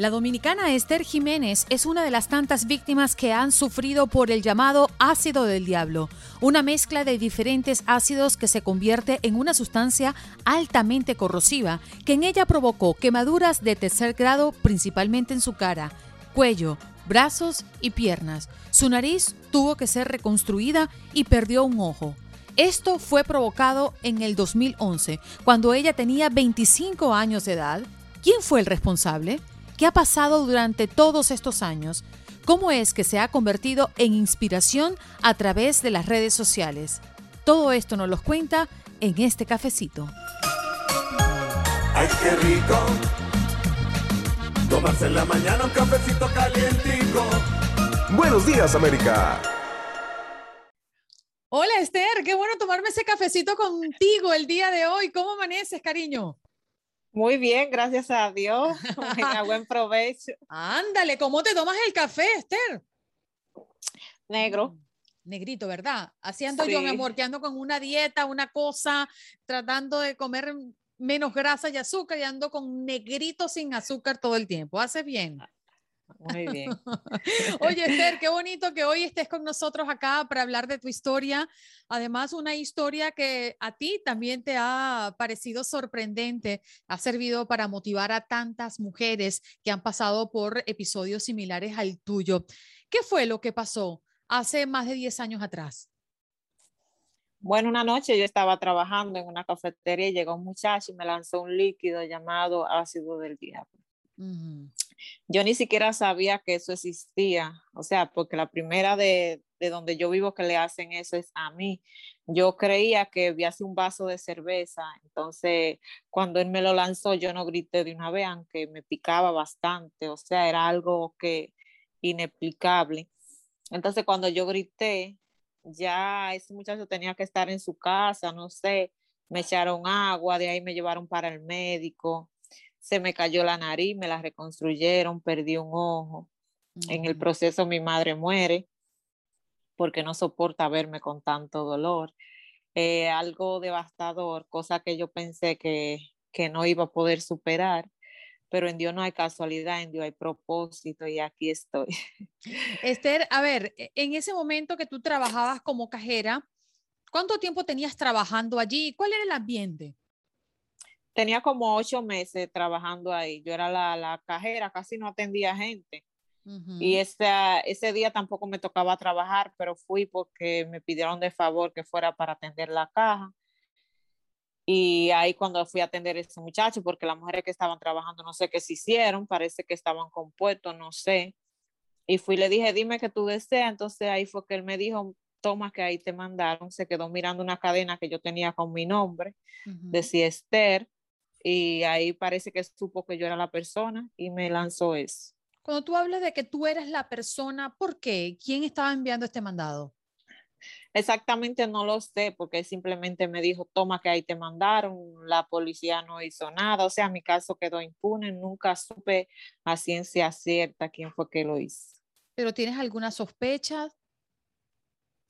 La dominicana Esther Jiménez es una de las tantas víctimas que han sufrido por el llamado ácido del diablo, una mezcla de diferentes ácidos que se convierte en una sustancia altamente corrosiva que en ella provocó quemaduras de tercer grado principalmente en su cara, cuello, brazos y piernas. Su nariz tuvo que ser reconstruida y perdió un ojo. Esto fue provocado en el 2011, cuando ella tenía 25 años de edad. ¿Quién fue el responsable? ¿Qué ha pasado durante todos estos años? ¿Cómo es que se ha convertido en inspiración a través de las redes sociales? Todo esto nos lo cuenta en este cafecito. ¡Ay, qué rico! Tomarse en la mañana un cafecito calientico. Buenos días, América. Hola Esther, qué bueno tomarme ese cafecito contigo el día de hoy. ¿Cómo amaneces, cariño? Muy bien, gracias a Dios. buen provecho. Ándale, ¿cómo te tomas el café, Esther? Negro. Mm, negrito, ¿verdad? Haciendo yo, mi amor, que ando con una dieta, una cosa, tratando de comer menos grasa y azúcar y ando con negrito sin azúcar todo el tiempo. Hace bien. Muy bien. Oye, Esther, qué bonito que hoy estés con nosotros acá para hablar de tu historia. Además, una historia que a ti también te ha parecido sorprendente, ha servido para motivar a tantas mujeres que han pasado por episodios similares al tuyo. ¿Qué fue lo que pasó hace más de 10 años atrás? Bueno, una noche yo estaba trabajando en una cafetería y llegó un muchacho y me lanzó un líquido llamado ácido del diablo. Yo ni siquiera sabía que eso existía, o sea, porque la primera de, de, donde yo vivo que le hacen eso es a mí. Yo creía que había un vaso de cerveza, entonces cuando él me lo lanzó yo no grité de una vez, aunque me picaba bastante, o sea, era algo que inexplicable. Entonces cuando yo grité, ya ese muchacho tenía que estar en su casa, no sé, me echaron agua, de ahí me llevaron para el médico se me cayó la nariz, me la reconstruyeron, perdí un ojo. En el proceso mi madre muere porque no soporta verme con tanto dolor. Eh, algo devastador, cosa que yo pensé que, que no iba a poder superar, pero en Dios no hay casualidad, en Dios hay propósito y aquí estoy. Esther, a ver, e, en ese momento que tú trabajabas como cajera, ¿cuánto tiempo tenías trabajando allí? ¿Cuál era el ambiente? Tenía como ocho meses trabajando ahí. Yo era la, la cajera, casi no atendía gente. Y ese, ese día tampoco me tocaba trabajar, pero fui porque me pidieron de favor que fuera para atender la caja. Y ahí cuando fui a atender a ese muchacho, porque las mujeres que estaban trabajando no sé qué se hicieron, parece que estaban compuestos, no sé. Y fui le dije, dime que tú deseas. Entonces ahí fue que él me dijo, toma que ahí te mandaron. Se quedó mirando una cadena que yo tenía con mi nombre, decía Esther y ahí parece que supo que yo era la persona y me lanzó eso. Cuando tú hablas de que tú eres la persona, ¿por qué? ¿Quién estaba enviando este mandado? Exactamente no lo sé, porque simplemente me dijo, toma que ahí te mandaron, la policía no hizo nada, o sea, mi caso quedó impune, nunca supe a ciencia cierta quién fue que lo hizo. ¿Pero tienes alguna sospecha?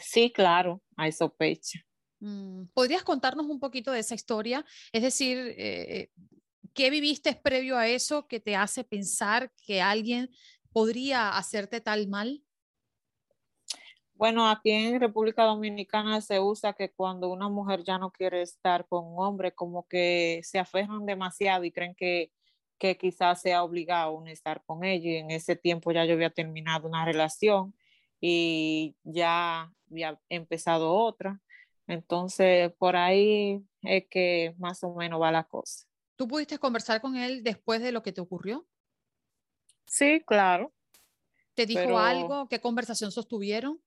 Sí, claro, hay sospecha. Mm, ¿Podrías contarnos un poquito de esa historia? Es decir, eh, ¿qué viviste previo a eso que te hace pensar que alguien podría hacerte tal mal? Bueno, aquí en República Dominicana se usa que cuando una mujer ya no quiere estar con un hombre, como que se aferran demasiado y creen que, que quizás sea obligado a estar con ella. Y en ese tiempo ya yo había terminado una relación y ya había empezado otra. Entonces, por ahí es que más o menos va la cosa. ¿Tú pudiste conversar con él después de lo que te ocurrió? Sí, claro. ¿Te dijo algo? ¿Qué conversación sostuvieron?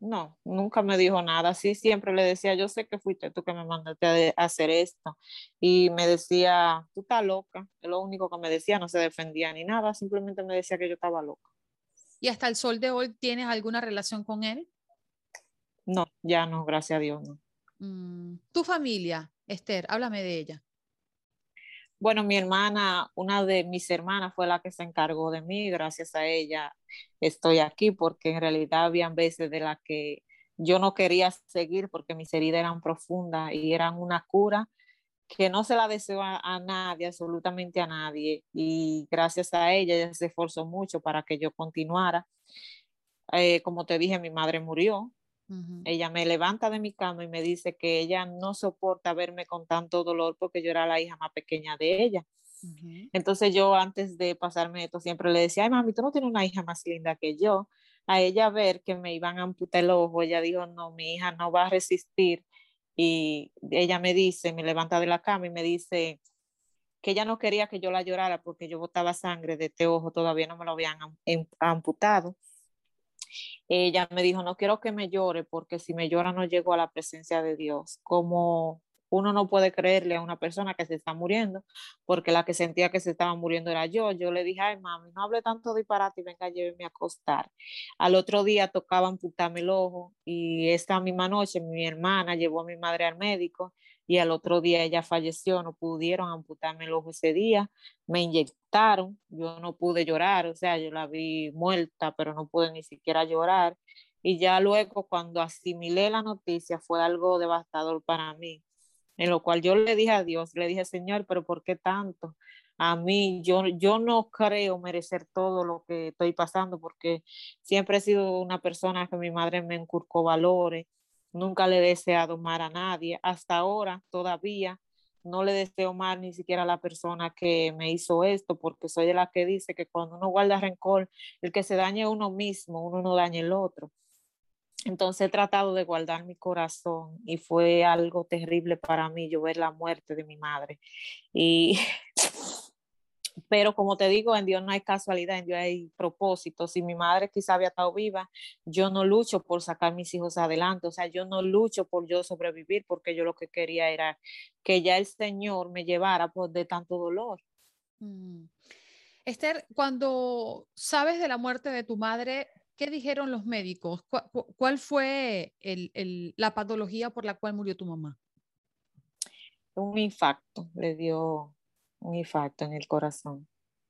no, nunca me dijo nada. Sí, siempre le decía, yo sé que fuiste tú que me mandaste a, hacer esto. Y me decía, tú estás loca. Es lo único que me decía, no se defendía ni nada, simplemente me decía que yo estaba loca. ¿Y hasta el sol de hoy tienes alguna relación con él? No, ya no, gracias a Dios, no. Mm, ¿Tu familia, Esther? Háblame de ella. Bueno, mi hermana, una de mis hermanas fue la que se encargó de mí, gracias a ella estoy aquí, porque en realidad habían veces de las que yo no quería seguir porque mis heridas eran profundas y eran una cura que no se la deseo a, nadie, absolutamente a nadie. Y gracias a ella, ella se esforzó mucho para que yo continuara. Eh, como te dije, mi madre murió ella me levanta de mi cama y me dice que ella no soporta verme con tanto dolor porque yo era la hija más pequeña de ella. Entonces yo antes de pasarme esto siempre le decía, ay mami, tú no tienes una hija más linda que yo. A ella ver que me iban a amputar el ojo, ella dijo, no, mi hija no va a resistir. Y ella me dice, me levanta de la cama y me dice que ella no quería que yo la llorara porque yo botaba sangre de este ojo, todavía no me lo habían amputado ella me dijo, no quiero que me llore porque si me llora no llego a la presencia de Dios. Como uno no puede creerle a una persona que se está muriendo, porque la que sentía que se estaba muriendo era yo. Yo le dije, ay, mami, no hable tanto disparate y venga, lléveme a acostar. Al otro día tocaba amputarme el ojo y esta misma noche mi hermana llevó a mi madre al médico y al otro día ella falleció, no pudieron amputarme el ojo ese día, me inyectaron, yo no pude llorar, o sea, yo la vi muerta, pero no pude ni siquiera llorar. Y ya luego cuando asimilé la noticia fue algo devastador para mí, en lo cual yo le dije a Dios, le dije, Señor, pero ¿por qué tanto? A mí, yo, yo no creo merecer todo lo que estoy pasando porque siempre he sido una persona que mi madre me inculcó valores, Nunca le he deseado mal a nadie. Hasta ahora todavía no le deseo mal ni siquiera a la persona que me hizo esto, porque soy de la que dice que cuando uno guarda rencor, el que se dañe uno mismo, uno no daña el otro. Entonces he tratado de guardar mi corazón y fue algo terrible para mí yo ver la muerte de mi madre. Y pero como te digo, en Dios no hay casualidad, en Dios hay propósito. Si mi madre quizá había estado viva, yo no lucho por sacar mis hijos adelante, o sea, yo no lucho por yo sobrevivir, porque yo lo que quería era que ya el Señor me llevara pues, de tanto dolor. Mm. Esther, cuando sabes de la muerte de tu madre, ¿qué dijeron los médicos? ¿Cuál, fue la patología por la cual murió tu mamá? Un infarto, le dio un infarto en el corazón.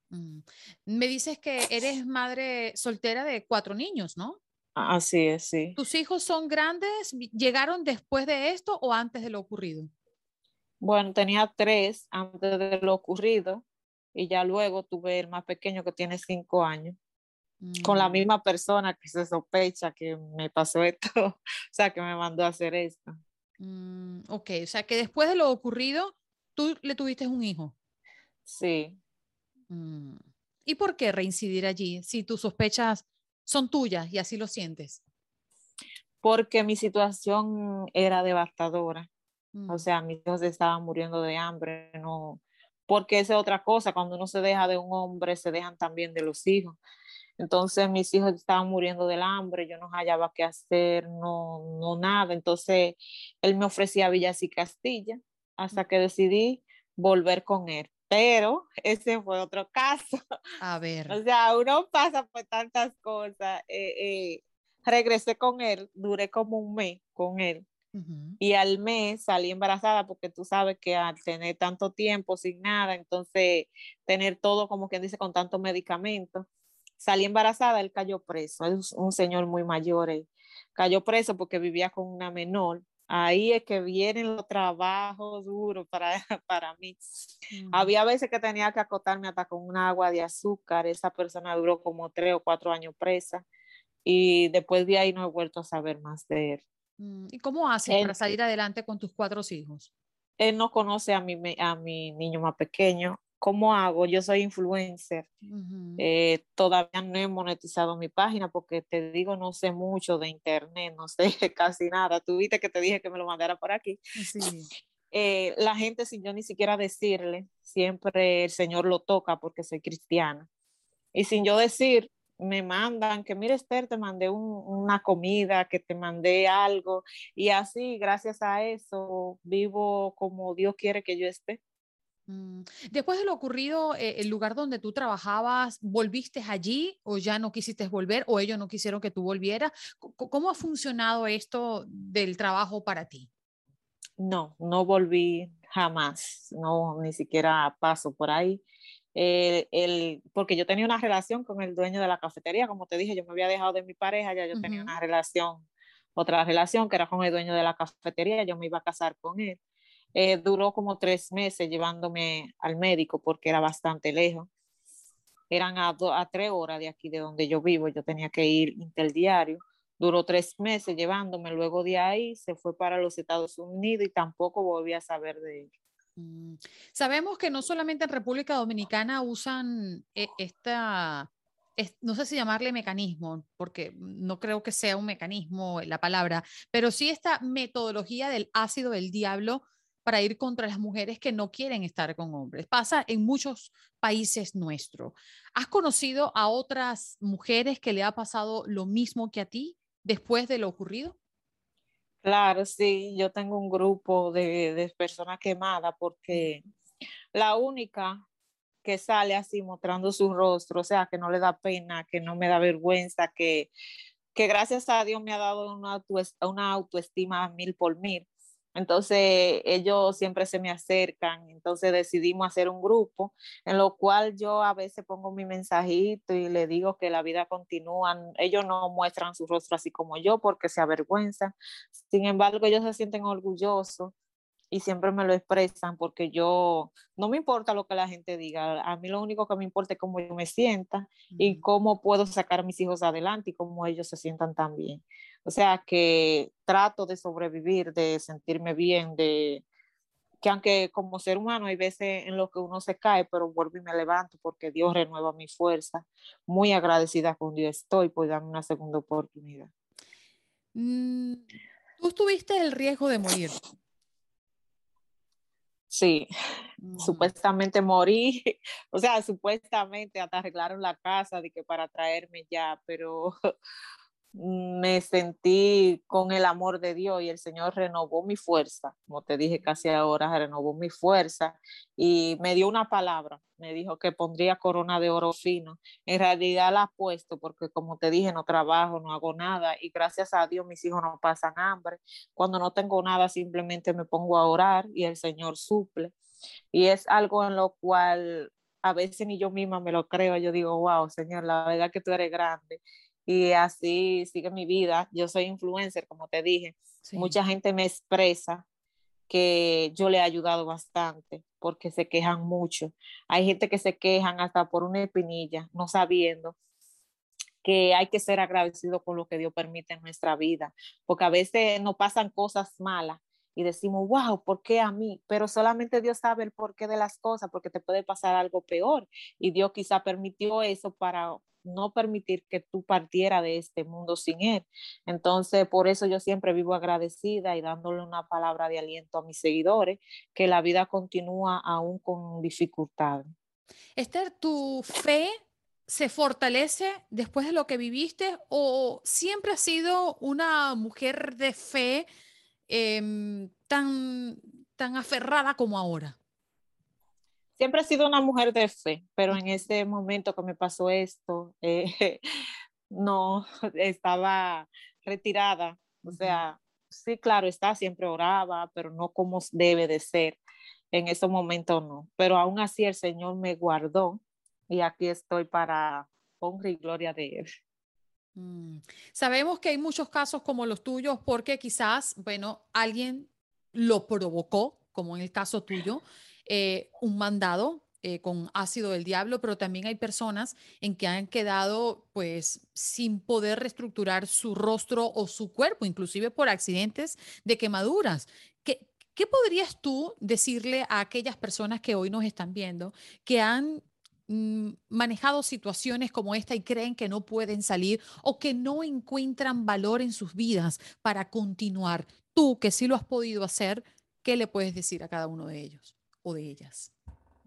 Mm. Me dices que eres madre soltera de cuatro niños, ¿no? Así es, sí. ¿Tus hijos son grandes? ¿Llegaron después de esto o antes de lo ocurrido? Bueno, tenía tres antes de lo ocurrido y ya luego tuve el más pequeño que tiene cinco años. Con la mm. misma persona que se sospecha que me pasó esto, o sea, que me mandó a hacer esto. Mm, ok, o sea, que después de lo ocurrido, tú le tuviste un hijo. Sí. Mm. ¿Y por qué reincidir allí si tus sospechas son tuyas y así lo sientes? Porque mi situación era devastadora. O mm. sea, mis hijos estaban muriendo de hambre, no, porque esa es otra cosa, cuando uno se deja de un hombre, se dejan también de los hijos. Entonces mis hijos estaban muriendo del hambre, yo no hallaba qué hacer, no, no nada. Entonces él me ofrecía Villas y Castilla hasta que decidí volver con él pero ese fue otro caso. A ver. O sea, uno pasa por tantas cosas. Eh, eh, regresé con él, duré como un mes con él. Y al mes salí embarazada porque tú sabes que al tener tanto tiempo sin nada, entonces tener todo como quien dice con tanto medicamento, salí embarazada, él cayó preso, es un señor muy mayor, él cayó preso porque vivía con una menor ahí es que vienen los trabajos duros para, para mí. Había veces que tenía que acotarme hasta con un agua de azúcar. Esa persona duró como tres o cuatro años presa y después de ahí no he vuelto a saber más de él. Mm, ¿Y cómo haces para salir adelante con tus cuatro hijos? Él no conoce a mi, a mi niño más pequeño. ¿Cómo hago? Yo soy influencer. Eh, todavía no he monetizado mi página porque te digo, no sé mucho de internet, no sé casi nada. Tú viste que te dije que me lo mandara por aquí. Sí. Eh, la gente, sin yo ni siquiera decirle, siempre el Señor lo toca porque soy cristiana. Y sin yo decir, me mandan que, mire Esther, te mandé una comida, que te mandé algo. Y así, gracias a eso, vivo como Dios quiere que yo esté. Mm, después de lo ocurrido, eh, el lugar donde tú trabajabas, ¿volviste allí o ya no quisiste volver o ellos no quisieron que tú volvieras? ¿Cómo ha funcionado esto del trabajo para ti? No, no volví jamás, no, ni siquiera paso por ahí. Eh, el, porque yo tenía una relación con el dueño de la cafetería, como te dije, yo me había dejado de mi pareja, ya yo tenía una relación, otra relación que era con el dueño de la cafetería, yo me iba a casar con él. Eh, duró como tres meses llevándome al médico porque era bastante lejos. Eran a, a tres horas de aquí de donde yo vivo, yo tenía que ir interdiario. Duró tres meses llevándome, luego de ahí se fue para los Estados Unidos y tampoco volví a saber de él. Mm, sabemos que no solamente en República Dominicana usan eh, esta, no sé si llamarle mecanismo, porque no creo que sea un mecanismo la palabra, pero sí esta metodología del ácido del diablo para ir contra las mujeres que no quieren estar con hombres. Pasa en muchos países nuestros. ¿Has conocido a otras mujeres que le ha pasado lo mismo que a ti después de lo ocurrido? Claro, sí, yo tengo un grupo de, de personas quemadas porque la única que sale así mostrando su rostro, o sea, que no le da pena, que no me da vergüenza, que, que gracias a Dios me ha dado una, una autoestima mil por mil. Entonces ellos siempre se me acercan, entonces decidimos hacer un grupo en lo cual yo a veces pongo mi mensajito y le digo que la vida continúa. Ellos no muestran su rostro así como yo porque se avergüenzan. Sin embargo, ellos se sienten orgullosos y siempre me lo expresan porque yo no me importa lo que la gente diga, a mí lo único que me importa es cómo yo me sienta y cómo puedo sacar a mis hijos adelante y cómo ellos se sientan también. O sea que trato de sobrevivir, de sentirme bien, de que aunque como ser humano hay veces en lo que uno se cae, pero vuelvo y me levanto porque Dios renueva mi fuerza. Muy agradecida con Dios estoy por darme una segunda oportunidad. Mm, tú tuviste el riesgo de morir. Sí, mm. supuestamente morí, o sea, supuestamente hasta arreglaron la casa de que para traerme ya, pero me sentí con el amor de Dios y el Señor renovó mi fuerza, como te dije casi ahora, renovó mi fuerza y me dio una palabra, me dijo que pondría corona de oro fino. En realidad la he puesto porque como te dije, no trabajo, no hago nada y gracias a Dios mis hijos no pasan hambre. Cuando no tengo nada, simplemente me pongo a orar y el Señor suple. Y es algo en lo cual a veces ni yo misma me lo creo, yo digo, wow, Señor, la verdad que tú eres grande y así sigue mi vida. Yo soy influencer, como te dije. Mucha gente me expresa que yo le he ayudado bastante porque se quejan mucho. Hay gente que se quejan hasta por una espinilla, no sabiendo que hay que ser agradecido con lo que Dios permite en nuestra vida, porque a veces nos pasan cosas malas y decimos, wow, ¿por qué a mí? Pero solamente Dios sabe el porqué de las cosas, porque te puede pasar algo peor. Y Dios quizá permitió eso para no permitir que tú partiera de este mundo sin Él. Entonces, por eso yo siempre vivo agradecida y dándole una palabra de aliento a mis seguidores, que la vida continúa aún con dificultad. Esther, ¿tu fe se fortalece después de lo que viviste o siempre has sido una mujer de fe em, tan, tan aferrada como ahora? Siempre he sido una mujer de fe, pero en ese momento que me pasó esto, eh, no estaba retirada. O sea, sí, claro, está, siempre oraba, pero no como debe de ser. En ese momento no. Pero aún así el Señor me guardó y aquí estoy para honra y gloria de Él. Mm. Sabemos que hay muchos casos como los tuyos porque quizás, bueno, alguien lo provocó, como en el caso tuyo, eh, un mandado eh, con ácido del diablo, pero también hay personas en que han quedado pues sin poder reestructurar su rostro o su cuerpo, inclusive por accidentes de quemaduras. ¿Qué, podrías tú decirle a aquellas personas que hoy nos están viendo que han mm, manejado situaciones como esta y creen que no pueden salir o que no encuentran valor en sus vidas para continuar? Tú que sí lo has podido hacer, ¿qué le puedes decir a cada uno de ellos? De ellas?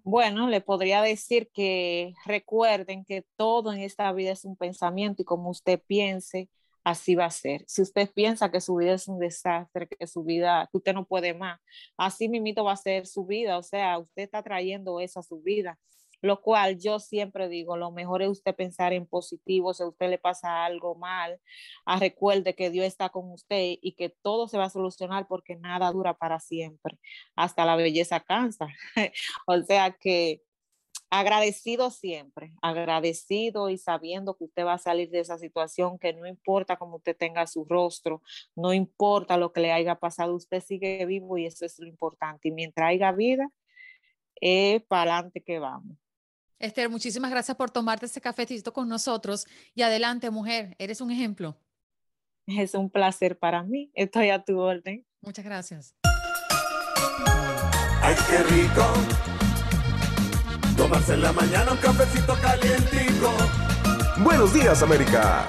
Bueno, le podría decir que recuerden que todo en esta vida es un pensamiento y como usted piense, así va a ser. Si usted piensa que su vida es un desastre, que su vida, que usted no puede más, así mismito va a ser su vida. O sea, usted está trayendo eso a su vida lo cual yo siempre digo, lo mejor es usted pensar en positivo, si a usted le pasa algo mal, ah, recuerde que Dios está con usted y que todo se va a solucionar porque nada dura para siempre, hasta la belleza cansa. o sea que agradecido siempre, agradecido y sabiendo que usted va a salir de esa situación, que no importa cómo usted tenga su rostro, no importa lo que le haya pasado, usted sigue vivo y eso es lo importante. Y mientras haya vida, es para adelante que vamos. Esther, muchísimas gracias por tomarte este cafecito con nosotros. Y adelante, mujer, eres un ejemplo. Es un placer para mí. Estoy a tu orden. Muchas gracias. Ay, qué rico. Tomarse en la mañana un cafecito calientico. Buenos días, América.